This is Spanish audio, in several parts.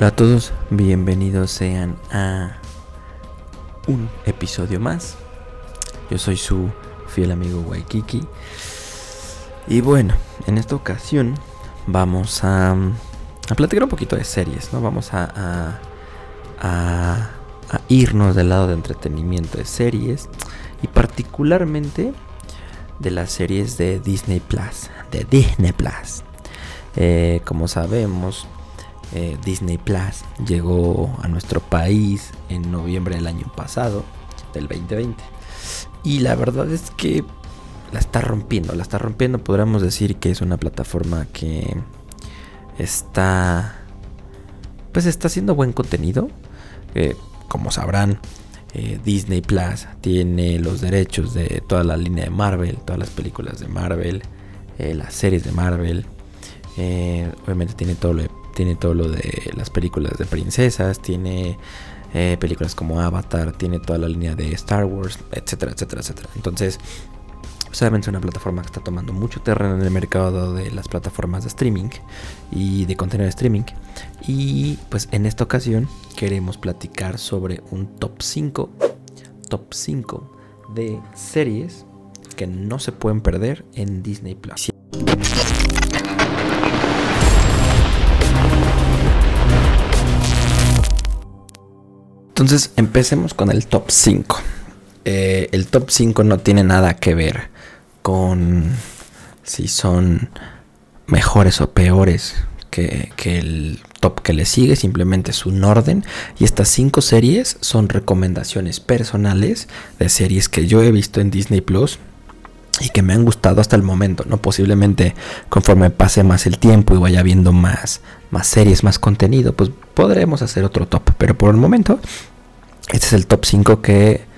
Hola a todos, bienvenidos sean a un episodio más. Yo soy su fiel amigo Waikiki. Y bueno, en esta ocasión vamos a, platicar un poquito de series, ¿no? Vamos a, a, a irnos del lado de entretenimiento de series y particularmente de las series de Disney Plus. De Disney Plus. Eh, como sabemos, eh, Disney Plus llegó a nuestro país en noviembre del año pasado, del 2020. Y la verdad es que la está rompiendo, la está rompiendo. Podríamos decir que es una plataforma que está, pues está haciendo buen contenido. Eh, como sabrán, eh, Disney Plus tiene los derechos de toda la línea de Marvel, todas las películas de Marvel, las series de Marvel. obviamente tiene todo lo de tiene todo lo de las películas de princesas, tiene eh, películas como Avatar, tiene toda la línea de Star Wars, etcétera, etcétera, etcétera. Entonces, obviamente es una plataforma que está tomando mucho terreno en el mercado de las plataformas de streaming y de contenido de streaming. Y pues en esta ocasión queremos platicar sobre un top 5, top 5 de series que no se pueden perder en Disney Plus. Entonces empecemos con el top 5. Eh, el top 5 no tiene nada que ver con si son mejores o peores que, el top que le sigue, simplemente es un orden. Y estas 5 series son recomendaciones personales de series que yo he visto en Disney Plus y que me han gustado hasta el momento, ¿no? Posiblemente conforme pase más el tiempo y vaya viendo más, más series, más contenido, pues podremos hacer otro top. Pero por el momento este es el top 5 que,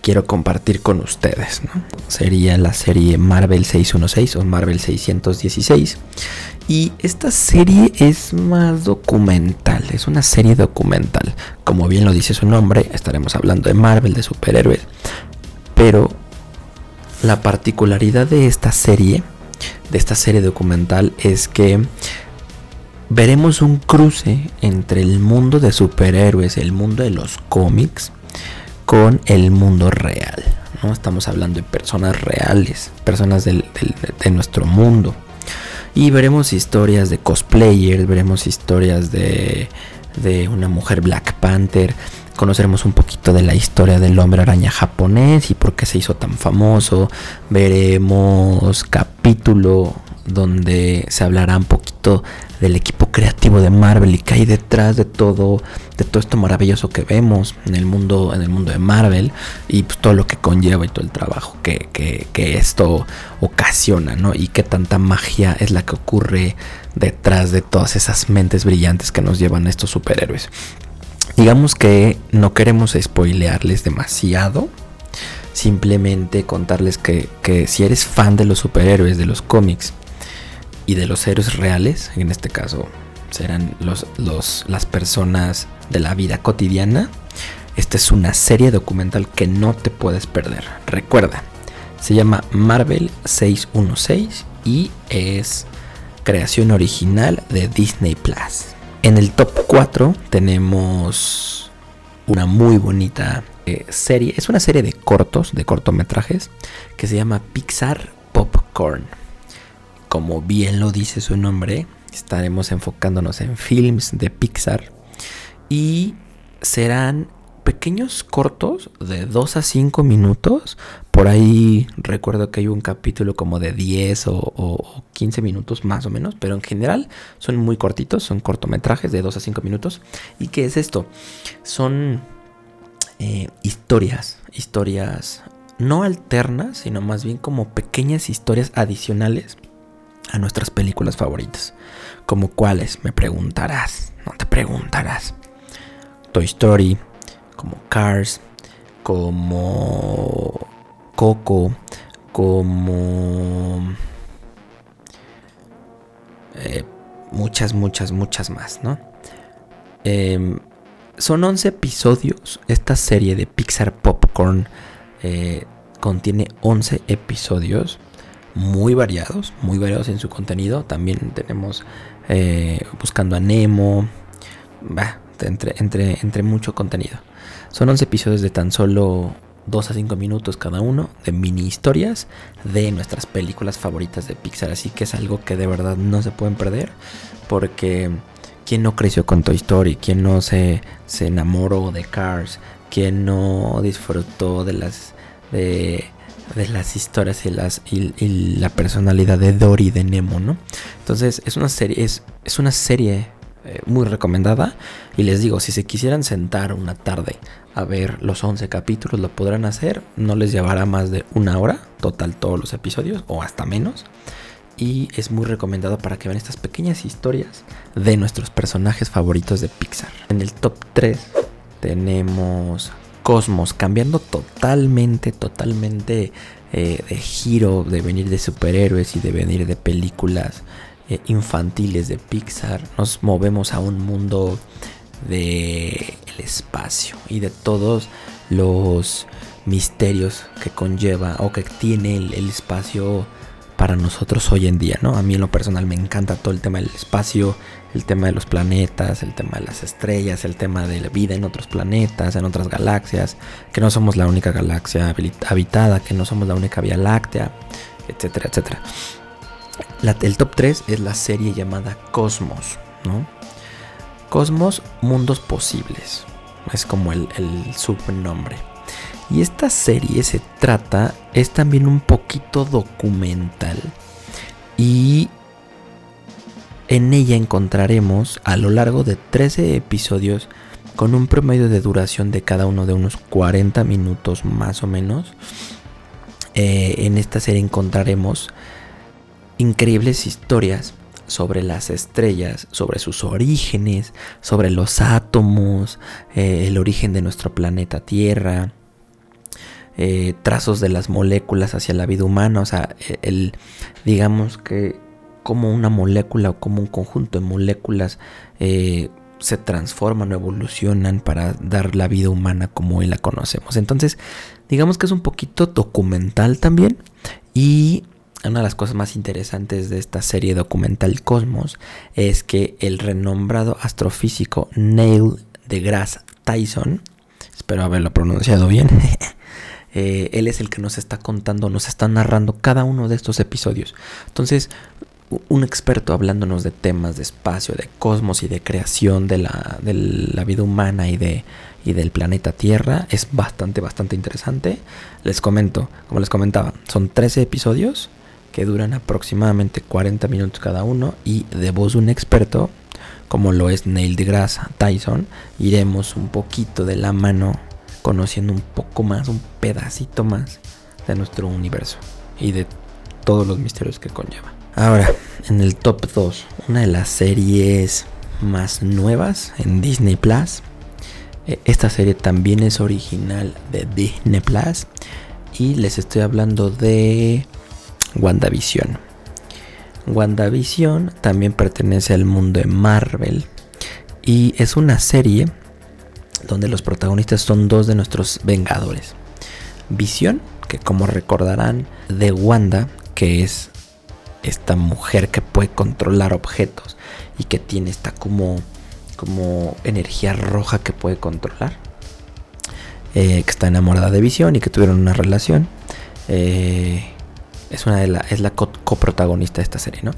quiero compartir con ustedes. Sería la serie Marvel 616 o Marvel 616. Y esta serie es más documental, es una serie documental. Como bien lo dice su nombre, estaremos hablando de Marvel, de superhéroes. Pero la particularidad de esta serie, de esta serie documental, es que veremos un cruce entre el mundo de superhéroes, el mundo de los cómics, con el mundo real. ¿no? Estamos hablando de personas reales, personas de nuestro mundo. Y veremos historias de cosplayers, veremos historias de, de una mujer Black Panther, conoceremos un poquito de la historia del hombre araña japonés y por qué se hizo tan famoso. Veremos capítulo donde se hablará un poquito del equipo creativo de Marvel y que hay detrás de todo, de todo esto maravilloso que vemos en el mundo, en el mundo de Marvel y pues, todo lo que conlleva y todo el trabajo que, que, esto ocasiona, ¿no? Y qué tanta magia es la que ocurre detrás de todas esas mentes brillantes que nos llevan a estos superhéroes. Digamos que no queremos spoilearles demasiado. Simplemente contarles que, que si eres fan de los superhéroes, de los cómics, y de los héroes reales, en este caso serán los, las personas de la vida cotidiana. Esta es una serie documental que no te puedes perder. Recuerda, se llama Marvel 616 y es creación original de Disney Plus. En el top 4 tenemos una muy bonita eh, serie. Es una serie de cortos, de cortometrajes, que se llama Pixar Popcorn como bien lo dice su nombre, estaremos enfocándonos en films de Pixar y serán pequeños cortos de 2 a 5 minutos. Por ahí recuerdo que hay un capítulo como de 10 o, 15 minutos más o menos, pero en general son muy cortitos, son cortometrajes de 2 a 5 minutos. ¿Y qué es esto? Son eh, historias, historias no alternas, sino más bien como pequeñas historias adicionales a nuestras películas favoritas. Como cuáles, me preguntarás, no te preguntarás. Toy Story, como Cars, como Coco, como eh, muchas, muchas, muchas más, ¿no? Em, son 11 episodios. Esta serie de Pixar Popcorn eh, contiene 11 episodios muy variados, muy variados en su contenido. También tenemos eh, Buscando a Nemo, entre, mucho contenido. Son 11 episodios de tan solo 2 a 5 minutos cada uno de mini historias de nuestras películas favoritas de Pixar. Así que es algo que de verdad no se pueden perder porque ¿quién no creció con Toy Story? ¿Quién no se, se enamoró de Cars? ¿Quién no disfrutó de las... De, de las historias y, las, y, la personalidad de Dory de Nemo, ¿no? Entonces es una serie, es, es una serie eh, muy recomendada. Y les digo, si se quisieran sentar una tarde a ver los 11 capítulos, lo podrán hacer. No les llevará más de una hora total todos los episodios o hasta menos. Y es muy recomendado para que vean estas pequeñas historias de nuestros personajes favoritos de Pixar. En el top 3 tenemos Cosmos, cambiando totalmente, totalmente eh, de giro, de venir de superhéroes y de venir de películas eh, infantiles de Pixar. Nos movemos a un mundo de espacio y de todos los misterios que conlleva o que tiene el, espacio para nosotros hoy en día, ¿no? A mí en lo personal me encanta todo el tema del espacio, el tema de los planetas, el tema de las estrellas, el tema de la vida en otros planetas, en otras galaxias, que no somos la única galaxia habitada, que no somos la única vía láctea, etcétera, etcétera. el top 3 es la serie llamada Cosmos, ¿no? Cosmos, Mundos Posibles. Es como el, el subnombre. Y esta serie se trata, es también un poquito documental. Y en ella encontraremos a lo largo de 13 episodios con un promedio de duración de cada uno de unos 40 minutos más o menos. Eh, en esta serie encontraremos increíbles historias sobre las estrellas, sobre sus orígenes, sobre los átomos, eh, el origen de nuestro planeta Tierra, eh, trazos de las moléculas hacia la vida humana, o sea, el, digamos que como una molécula o como un conjunto de moléculas eh, se transforman o evolucionan para dar la vida humana como hoy la conocemos. Entonces, digamos que es un poquito documental también. Y una de las cosas más interesantes de esta serie documental Cosmos es que el renombrado astrofísico Neil deGrasse Tyson, espero haberlo pronunciado bien, eh, él es el que nos está contando, nos está narrando cada uno de estos episodios. Entonces, un experto hablándonos de temas de espacio, de cosmos y de creación de la, vida humana y, de, del planeta Tierra es bastante, bastante interesante. Les comento, como les comentaba, son 13 episodios que duran aproximadamente 40 minutos cada uno y de voz un experto, como lo es Neil deGrasse Tyson, iremos un poquito de la mano conociendo un poco más, un pedacito más de nuestro universo y de todos los misterios que conlleva. Ahora, en el top 2, una de las series más nuevas en Disney Plus. Eh, esta serie también es original de Disney Plus. Y les estoy hablando de WandaVision. WandaVision también pertenece al mundo de Marvel. Y es una serie donde los protagonistas son dos de nuestros Vengadores. Visión, que como recordarán, de Wanda, que es esta mujer que puede controlar objetos y que tiene esta como, como energía roja que puede controlar. Eh, que está enamorada de Visión y que tuvieron una relación. Eh, es una de la, es la coprotagonista de esta serie, ¿no?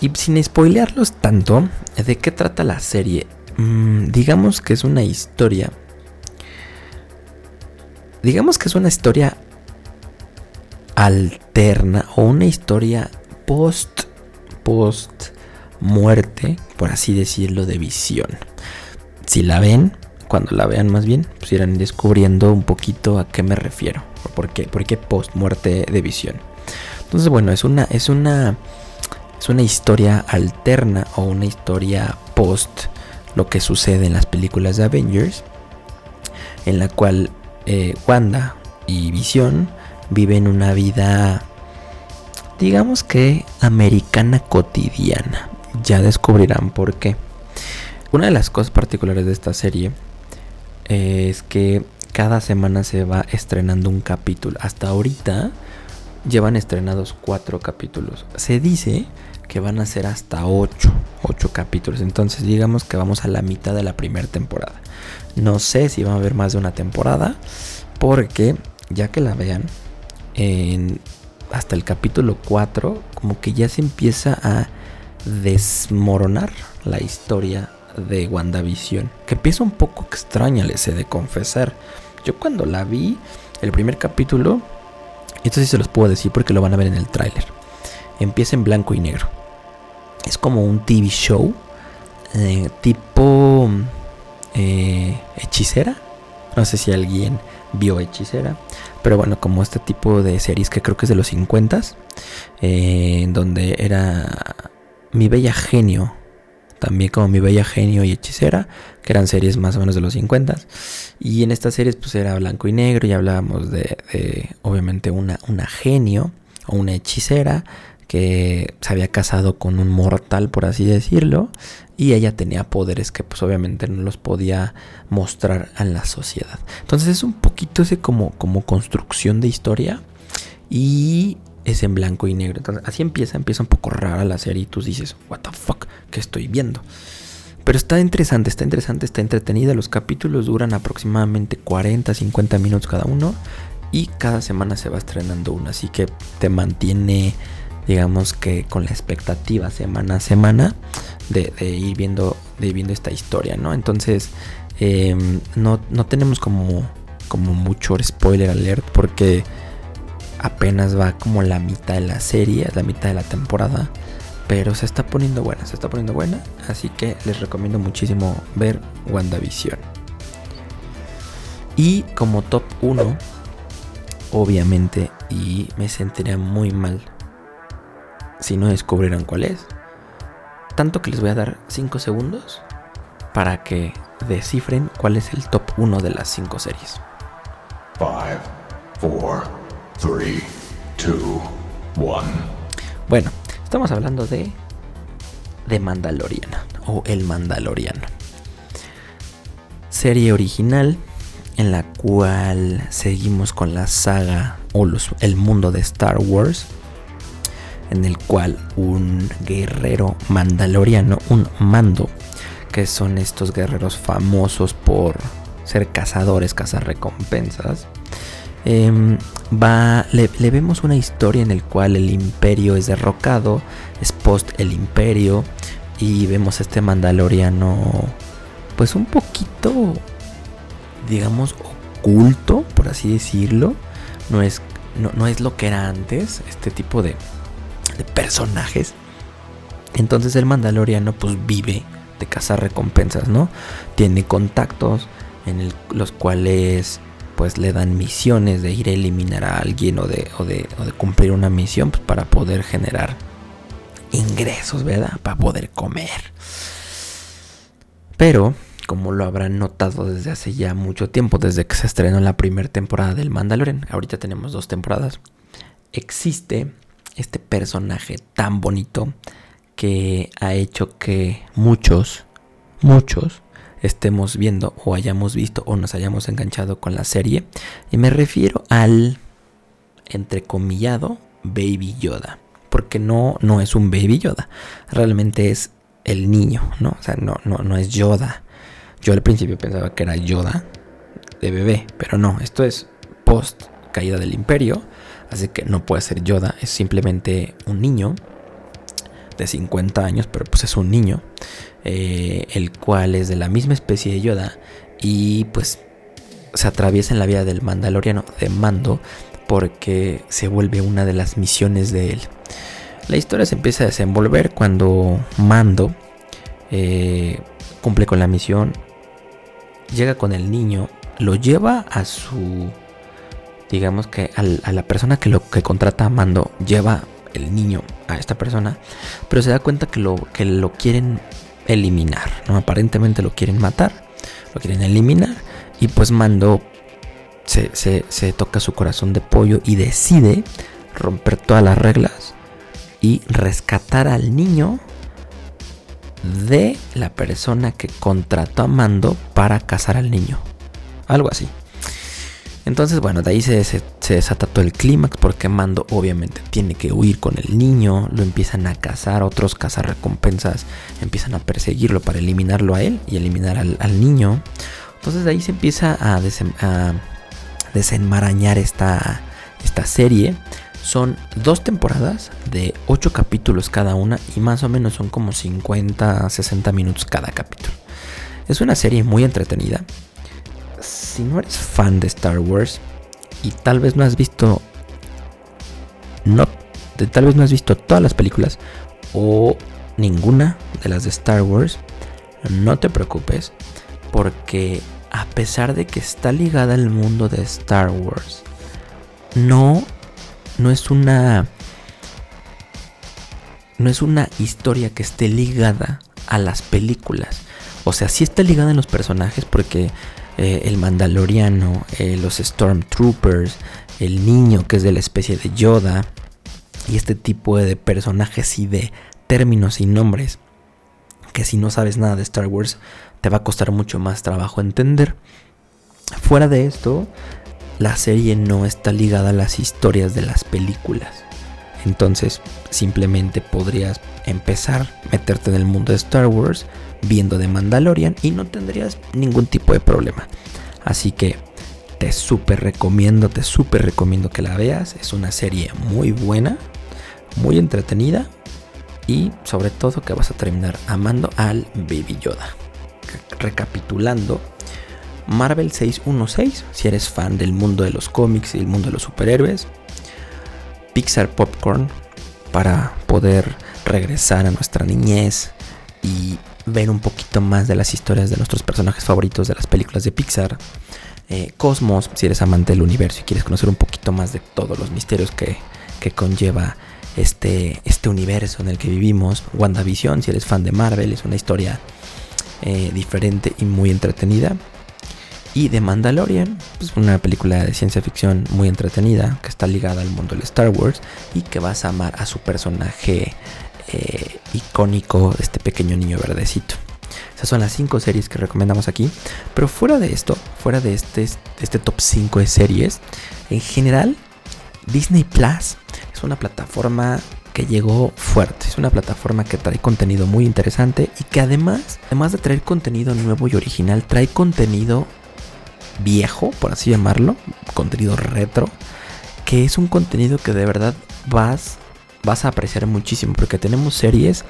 Y sin spoilearlos tanto, ¿de qué trata la serie? Mm, digamos que es una historia. Digamos que es una historia alterna o una historia post, post muerte, por así decirlo, de visión. Si la ven, cuando la vean más bien, pues irán descubriendo un poquito a qué me refiero. ¿Por qué? ¿Por qué post muerte de visión? Entonces, bueno, es una, es una, es una historia alterna o una historia post lo que sucede en las películas de Avengers, en la cual eh, Wanda y Visión viven una vida digamos que americana cotidiana. Ya descubrirán por qué. Una de las cosas particulares de esta serie es que cada semana se va estrenando un capítulo. Hasta ahorita llevan estrenados cuatro capítulos. Se dice que van a ser hasta 8, 8 capítulos. Entonces digamos que vamos a la mitad de la primera temporada. No sé si va a haber más de una temporada, porque ya que la vean, en, hasta el capítulo 4, como que ya se empieza a desmoronar la historia de WandaVision. Que empieza un poco extraña, les he de confesar. Yo cuando la vi, el primer capítulo, esto sí se los puedo decir porque lo van a ver en el tráiler. Empieza en blanco y negro. Es como un TV show eh, tipo eh, hechicera. No sé si alguien vio hechicera. Pero bueno, como este tipo de series que creo que es de los 50 eh, donde era Mi Bella Genio, también como Mi Bella Genio y Hechicera, que eran series más o menos de los 50 Y en estas series pues era blanco y negro y hablábamos de, obviamente una, una genio o una hechicera que se había casado con un mortal, por así decirlo, y ella tenía poderes que pues obviamente no los podía mostrar a la sociedad. Entonces es un poquito ese como, como construcción de historia y es en blanco y negro. Entonces así empieza, empieza un poco rara la serie y tú dices, what the fuck, ¿qué estoy viendo? Pero está interesante, está interesante, está entretenida. Los capítulos duran aproximadamente 40, 50 minutos cada uno y cada semana se va estrenando uno, así que te mantiene digamos que con la expectativa semana a semana de, ir viendo de viendo esta historia no entonces em, no, no, tenemos como como mucho spoiler alert porque apenas va como la mitad de la serie la mitad de la temporada pero se está poniendo buena se está poniendo buena así que les recomiendo muchísimo ver WandaVision. Y como top 1 obviamente y me sentiría muy mal si no descubrieran cuál es. Tanto que les voy a dar 5 segundos para que descifren cuál es el top 1 de las 5 series. 5, 4, 3, 2, 1. Bueno, estamos hablando de The Mandalorian o El Mandaloriano. Serie original en la cual seguimos con la saga o los, el mundo de Star Wars en el cual un guerrero mandaloriano, un mando, que son estos guerreros famosos por ser cazadores, cazar recompensas, em, va, le, vemos una historia en el cual el imperio es derrocado, es post el imperio, y vemos a este mandaloriano, pues un poquito, digamos, oculto, por así decirlo, no es, no es lo que era antes, este tipo de, de personajes. Entonces el mandaloriano pues vive de cazar recompensas, ¿no? Tiene contactos en los cuales pues le dan misiones de ir a eliminar a alguien o de, cumplir una misión pues, para poder generar ingresos, ¿verdad? Para poder comer. Pero, como lo habrán notado desde hace ya mucho tiempo, desde que se estrenó la primera temporada del Mandalorian, ahorita tenemos dos temporadas, existe este personaje tan bonito que ha hecho que muchos, muchos estemos viendo o hayamos visto o nos hayamos enganchado con la serie. Y me refiero al entrecomillado Baby Yoda. Porque no, no es un Baby Yoda. Realmente es el niño, ¿no? O sea, no, no, no es Yoda. Yo al principio pensaba que era Yoda de bebé. Pero no, esto es post caída del imperio Así que no puede ser Yoda, es simplemente un niño de 50 años, pero pues es un niño, eh, el cual es de la misma especie de Yoda y pues se atraviesa en la vida del mandaloriano de Mando porque se vuelve una de las misiones de él. La historia se empieza a desenvolver cuando Mando eh, cumple con la misión, llega con el niño, lo lleva a su digamos que a la persona que lo que contrata a Mando lleva el niño a esta persona, pero se da cuenta que lo, que lo quieren eliminar, ¿no? Aparentemente lo quieren matar, lo quieren eliminar, y pues Mando se, se toca su corazón de pollo y decide romper todas las reglas y rescatar al niño de la persona que contrató a Mando para cazar al niño. Algo así. Entonces, bueno, de ahí se, desata todo el clímax porque Mando obviamente tiene que huir con el niño, lo empiezan a cazar, otros cazarrecompensas empiezan a perseguirlo para eliminarlo a él y eliminar al, niño. Entonces de ahí se empieza a, desenmarañar esta, esta serie. Son dos temporadas de 8 capítulos cada una y más o menos son como 50 60 minutos cada capítulo. Es una serie muy entretenida si no eres fan de Star Wars y tal vez no has visto no tal vez no has visto todas las películas o ninguna de las de Star Wars, no te preocupes porque a pesar de que está ligada al mundo de Star Wars, no no es una no es una historia que esté ligada a las películas. O sea, sí está ligada en los personajes porque eh, el Mandaloriano, eh, los Stormtroopers, el niño que es de la especie de Yoda, y este tipo de personajes y de términos y nombres que si no sabes nada de Star Wars te va a costar mucho más trabajo entender. Fuera de esto, la serie no está ligada a las historias de las películas. Entonces, simplemente podrías empezar, meterte en el mundo de Star Wars, viendo de Mandalorian y no tendrías ningún tipo de problema. Así que te súper recomiendo, te súper recomiendo que la veas. Es una serie muy buena, muy entretenida y sobre todo que vas a terminar amando al Baby Yoda. Recapitulando, Marvel 616, si eres fan del mundo de los cómics y el mundo de los superhéroes. Pixar Popcorn para poder regresar a nuestra niñez y ver un poquito más de las historias de nuestros personajes favoritos de las películas de Pixar. Eh, Cosmos, si eres amante del universo y quieres conocer un poquito más de todos los misterios que, conlleva este, este universo en el que vivimos. WandaVision, si eres fan de Marvel, es una historia eh, diferente y muy entretenida. Y The Mandalorian, pues una película de ciencia ficción muy entretenida que está ligada al mundo del Star Wars y que vas a amar a su personaje eh, icónico este pequeño niño verdecito. Esas son las 5 series que recomendamos aquí. Pero fuera de esto, fuera de este, este top 5 de series, en general, Disney Plus es una plataforma que llegó fuerte. Es una plataforma que trae contenido muy interesante y que además, además de traer contenido nuevo y original, trae contenido viejo, por así llamarlo, contenido retro, que es un contenido que de verdad vas vas a apreciar muchísimo porque tenemos series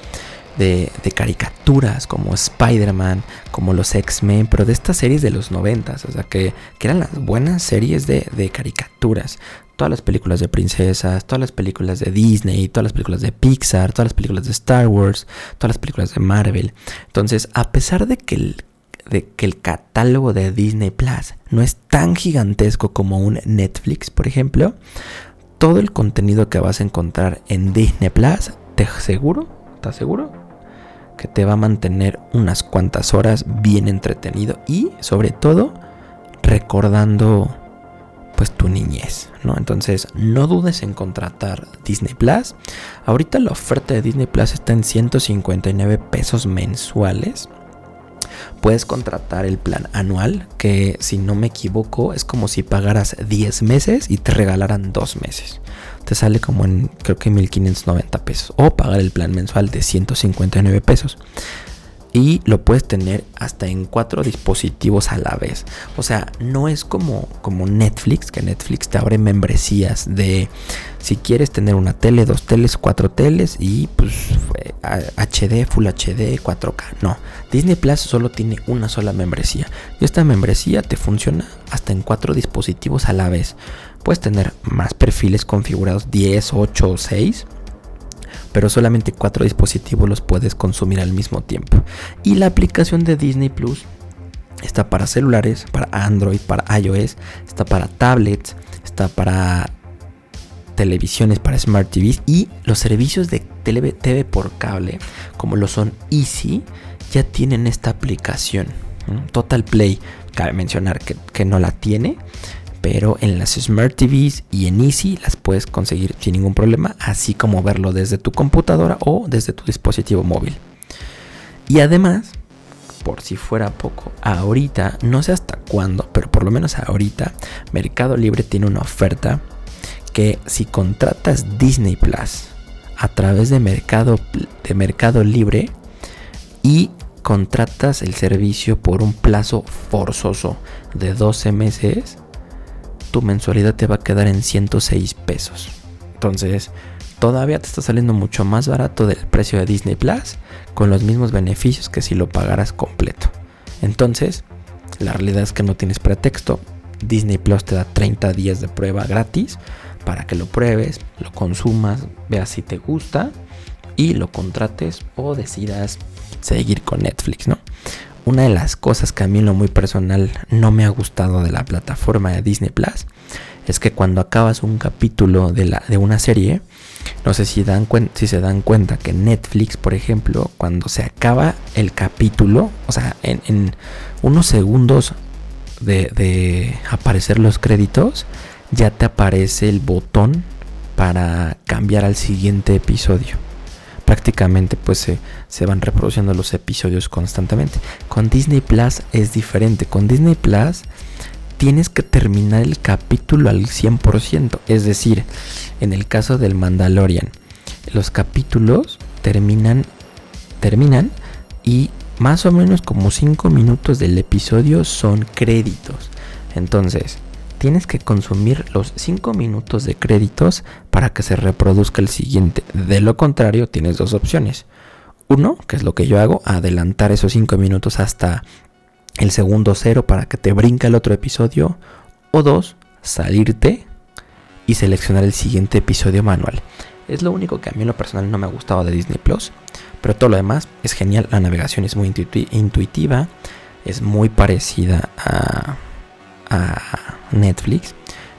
de, caricaturas como Spider-Man, como los X-Men, pero de estas series de los noventas, o sea que, eran las buenas series de, de, caricaturas. Todas las películas de princesas, todas las películas de Disney, todas las películas de Pixar, todas las películas de Star Wars, todas las películas de Marvel. Entonces, a pesar de que el, de que el catálogo de Disney Plus no es tan gigantesco como un Netflix, por ejemplo, todo el contenido que vas a encontrar en Disney Plus, te aseguro, ¿estás seguro? Que te va a mantener unas cuantas horas bien entretenido y sobre todo recordando pues tu niñez, ¿no? Entonces, no dudes en contratar Disney Plus. Ahorita la oferta de Disney Plus está en 159 pesos mensuales. Puedes contratar el plan anual, que si no me equivoco es como si pagaras 10 meses y te regalaran 2 meses. Te sale como en creo que 1590 pesos. O pagar el plan mensual de 159 pesos y lo puedes tener hasta en cuatro dispositivos a la vez. O sea, no es como, como Netflix, que Netflix te abre membresías de si quieres tener una tele, dos teles, cuatro teles y pues HD, Full HD, 4K. No, Disney Plus solo tiene una sola membresía y esta membresía te funciona hasta en cuatro dispositivos a la vez. Puedes tener más perfiles configurados, 10, 8 o 6 pero solamente cuatro dispositivos los puedes consumir al mismo tiempo. Y la aplicación de Disney Plus está para celulares, para Android, para iOS, está para tablets, está para televisiones, para Smart TVs y los servicios de TV, por cable, como lo son Easy, ya tienen esta aplicación. Total Play, cabe mencionar que, que no la tiene, pero en las Smart TVs y en Easy las puedes conseguir sin ningún problema, así como verlo desde tu computadora o desde tu dispositivo móvil. Y además, por si fuera poco, ahorita, no sé hasta cuándo, pero por lo menos ahorita, Mercado Libre tiene una oferta que si contratas Disney Plus a través de Mercado, de Mercado Libre y contratas el servicio por un plazo forzoso de 12 meses, tu mensualidad te va a quedar en 106 pesos. Entonces, todavía te está saliendo mucho más barato del precio de Disney Plus con los mismos beneficios que si lo pagaras completo. Entonces, la realidad es que no tienes pretexto. Disney Plus te da 30 días de prueba gratis para que lo pruebes, lo consumas, veas si te gusta y lo contrates o decidas seguir con Netflix, ¿no? Una de las cosas que a mí en lo muy personal no me ha gustado de la plataforma de Disney Plus es que cuando acabas un capítulo de, la, de una serie, no sé si, dan si se dan cuenta que Netflix, por ejemplo, cuando se acaba el capítulo, o sea, en, unos segundos de, de, aparecer los créditos, ya te aparece el botón para cambiar al siguiente episodio. Prácticamente pues se, se van reproduciendo los episodios constantemente. Con Disney Plus es diferente. Con Disney Plus tienes que terminar el capítulo al 100%. Es decir, en el caso del Mandalorian, los capítulos terminan, terminan y más o menos como 5 minutos del episodio son créditos. Entonces, tienes que consumir los 5 minutos de créditos para que se reproduzca el siguiente. De lo contrario, tienes dos opciones. Uno, que es lo que yo hago, adelantar esos 5 minutos hasta el segundo cero para que te brinque el otro episodio. O dos, salirte y seleccionar el siguiente episodio manual. Es lo único que a mí en lo personal no me ha gustado de Disney Plus. Pero todo lo demás es genial. La navegación es muy intuitiva. Es muy parecida a, a Netflix.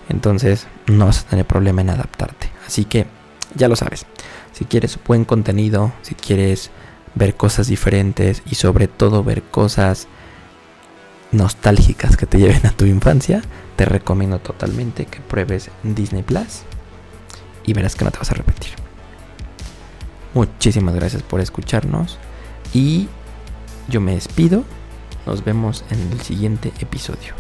Entonces no vas a tener problema en adaptarte. Así que ya lo sabes. Si quieres buen contenido, si quieres ver cosas diferentes y sobre todo ver cosas nostálgicas que te lleven a tu infancia, te recomiendo totalmente que pruebes Disney Plus y verás que no te vas a arrepentir. Muchísimas gracias por escucharnos y yo me despido. Nos vemos en el siguiente episodio.